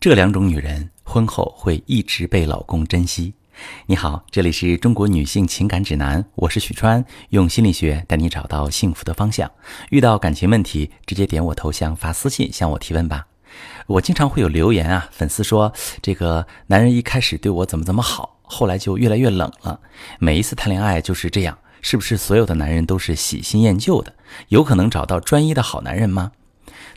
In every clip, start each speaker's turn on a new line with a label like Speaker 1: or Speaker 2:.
Speaker 1: 这两种女人婚后会一直被老公珍惜。你好，这里是中国女性情感指南，我是许川，用心理学带你找到幸福的方向。遇到感情问题，直接点我头像发私信向我提问吧。我经常会有留言啊，粉丝说这个男人一开始对我怎么怎么好，后来就越来越冷了。每一次谈恋爱就是这样，是不是所有的男人都是喜新厌旧的？有可能找到专一的好男人吗？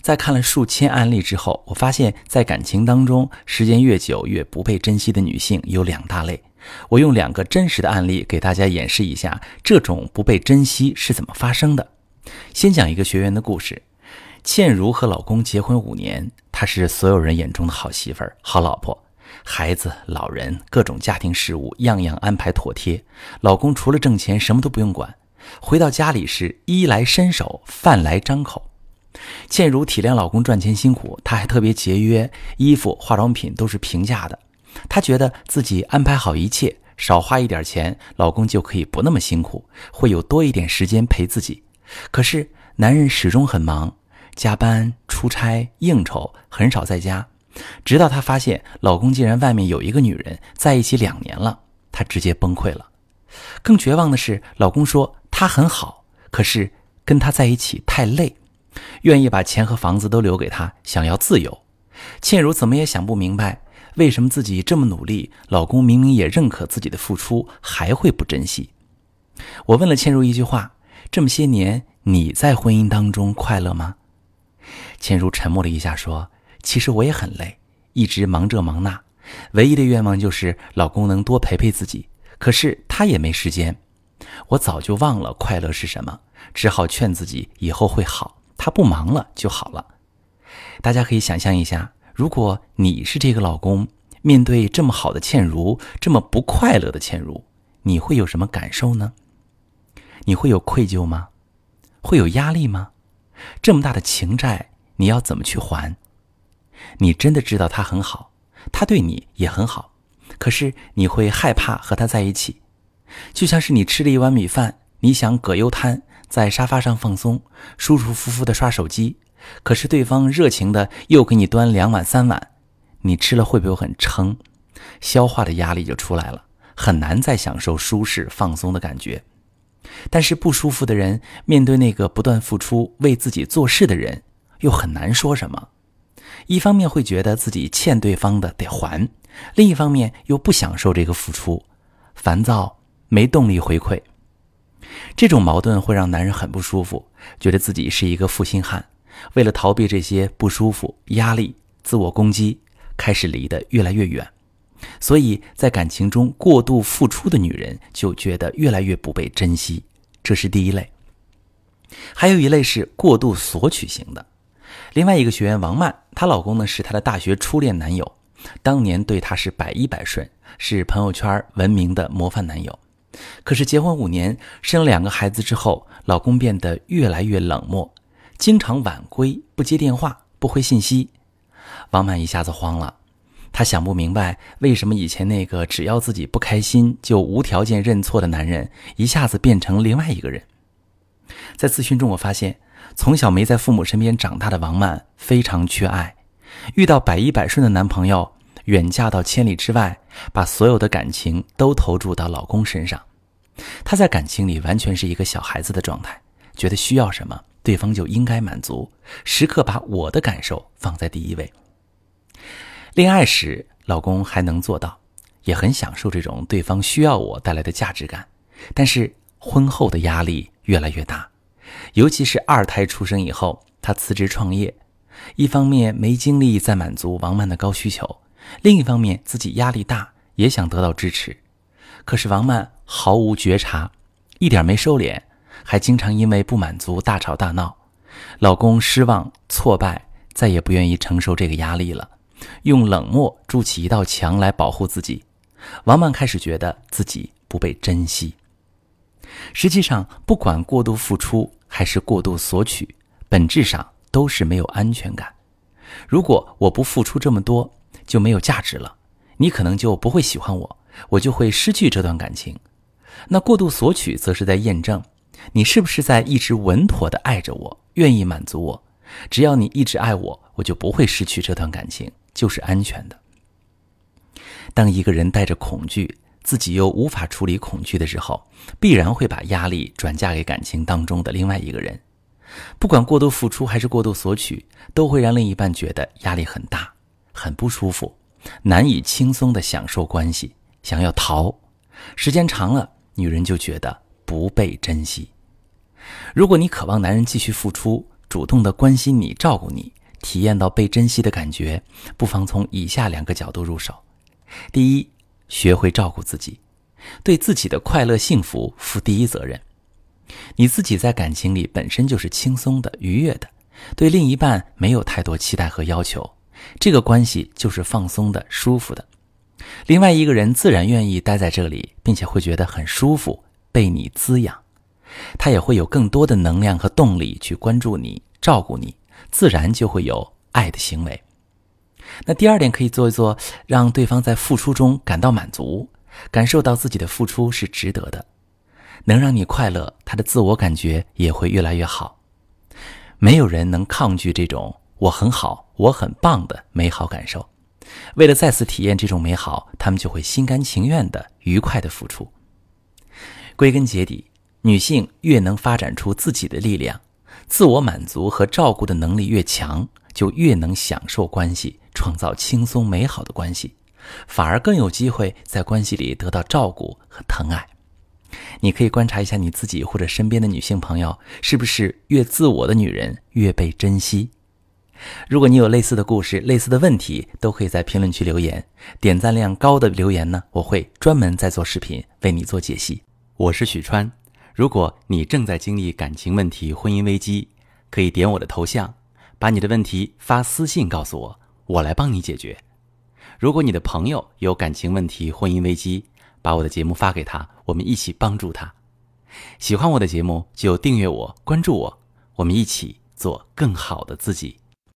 Speaker 1: 在看了数千案例之后，我发现，在感情当中，时间越久越不被珍惜的女性有两大类。我用两个真实的案例给大家演示一下，这种不被珍惜是怎么发生的。先讲一个学员的故事：倩如和老公结婚五年，她是所有人眼中的好媳妇儿、好老婆，孩子、老人各种家庭事务样样安排妥帖，老公除了挣钱什么都不用管，回到家里是衣来伸手，饭来张口。倩如体谅老公赚钱辛苦，她还特别节约，衣服、化妆品都是平价的。她觉得自己安排好一切，少花一点钱，老公就可以不那么辛苦，会有多一点时间陪自己。可是男人始终很忙，加班、出差、应酬，很少在家。直到她发现老公竟然外面有一个女人，在一起两年了，她直接崩溃了。更绝望的是，老公说他很好，可是跟他在一起太累。愿意把钱和房子都留给他，想要自由。倩如怎么也想不明白，为什么自己这么努力，老公明明也认可自己的付出，还会不珍惜？我问了倩如一句话：这么些年，你在婚姻当中快乐吗？倩如沉默了一下，说：“其实我也很累，一直忙这忙那，唯一的愿望就是老公能多陪陪自己。可是他也没时间，我早就忘了快乐是什么，只好劝自己以后会好。”他不忙了就好了。大家可以想象一下，如果你是这个老公，面对这么好的倩如，这么不快乐的倩如，你会有什么感受呢？你会有愧疚吗？会有压力吗？这么大的情债，你要怎么去还？你真的知道他很好，他对你也很好，可是你会害怕和他在一起，就像是你吃了一碗米饭，你想葛优瘫。在沙发上放松，舒舒服服的刷手机，可是对方热情的又给你端两碗三碗，你吃了会不会很撑？消化的压力就出来了，很难再享受舒适放松的感觉。但是不舒服的人面对那个不断付出为自己做事的人，又很难说什么。一方面会觉得自己欠对方的得还，另一方面又不享受这个付出，烦躁没动力回馈。这种矛盾会让男人很不舒服，觉得自己是一个负心汉。为了逃避这些不舒服、压力、自我攻击，开始离得越来越远。所以在感情中过度付出的女人就觉得越来越不被珍惜，这是第一类。还有一类是过度索取型的。另外一个学员王曼，她老公呢是她的大学初恋男友，当年对她是百依百顺，是朋友圈闻名的模范男友。可是结婚五年，生两个孩子之后，老公变得越来越冷漠，经常晚归，不接电话，不回信息。王曼一下子慌了，她想不明白为什么以前那个只要自己不开心就无条件认错的男人，一下子变成另外一个人。在咨询中，我发现从小没在父母身边长大的王曼非常缺爱，遇到百依百顺的男朋友。远嫁到千里之外，把所有的感情都投注到老公身上。她在感情里完全是一个小孩子的状态，觉得需要什么，对方就应该满足，时刻把我的感受放在第一位。恋爱时，老公还能做到，也很享受这种对方需要我带来的价值感。但是婚后的压力越来越大，尤其是二胎出生以后，他辞职创业，一方面没精力再满足王曼的高需求。另一方面，自己压力大，也想得到支持，可是王曼毫无觉察，一点没收敛，还经常因为不满足大吵大闹。老公失望挫败，再也不愿意承受这个压力了，用冷漠筑起一道墙来保护自己。王曼开始觉得自己不被珍惜。实际上，不管过度付出还是过度索取，本质上都是没有安全感。如果我不付出这么多，就没有价值了，你可能就不会喜欢我，我就会失去这段感情。那过度索取，则是在验证你是不是在一直稳妥的爱着我，愿意满足我。只要你一直爱我，我就不会失去这段感情，就是安全的。当一个人带着恐惧，自己又无法处理恐惧的时候，必然会把压力转嫁给感情当中的另外一个人。不管过度付出还是过度索取，都会让另一半觉得压力很大，很不舒服，难以轻松的享受关系，想要逃。时间长了，女人就觉得不被珍惜。如果你渴望男人继续付出，主动的关心你、照顾你，体验到被珍惜的感觉，不妨从以下两个角度入手。第一，学会照顾自己，对自己的快乐幸福负第一责任。你自己在感情里本身就是轻松的、愉悦的，对另一半没有太多期待和要求，这个关系就是放松的、舒服的。另外一个人自然愿意待在这里，并且会觉得很舒服，被你滋养，他也会有更多的能量和动力去关注你、照顾你，自然就会有爱的行为。那第二点可以做一做，让对方在付出中感到满足，感受到自己的付出是值得的，能让你快乐，他的自我感觉也会越来越好。没有人能抗拒这种“我很好，我很棒”的美好感受。为了再次体验这种美好，他们就会心甘情愿的、愉快的付出。归根结底，女性越能发展出自己的力量，自我满足和照顾的能力越强，就越能享受关系。创造轻松美好的关系，反而更有机会在关系里得到照顾和疼爱。你可以观察一下你自己或者身边的女性朋友，是不是越自我的女人越被珍惜？如果你有类似的故事、类似的问题，都可以在评论区留言。点赞量高的留言呢，我会专门再做视频为你做解析。我是许川，如果你正在经历感情问题、婚姻危机，可以点我的头像，把你的问题发私信告诉我。我来帮你解决。如果你的朋友有感情问题、婚姻危机，把我的节目发给他，我们一起帮助他。喜欢我的节目就订阅我、关注我，我们一起做更好的自己。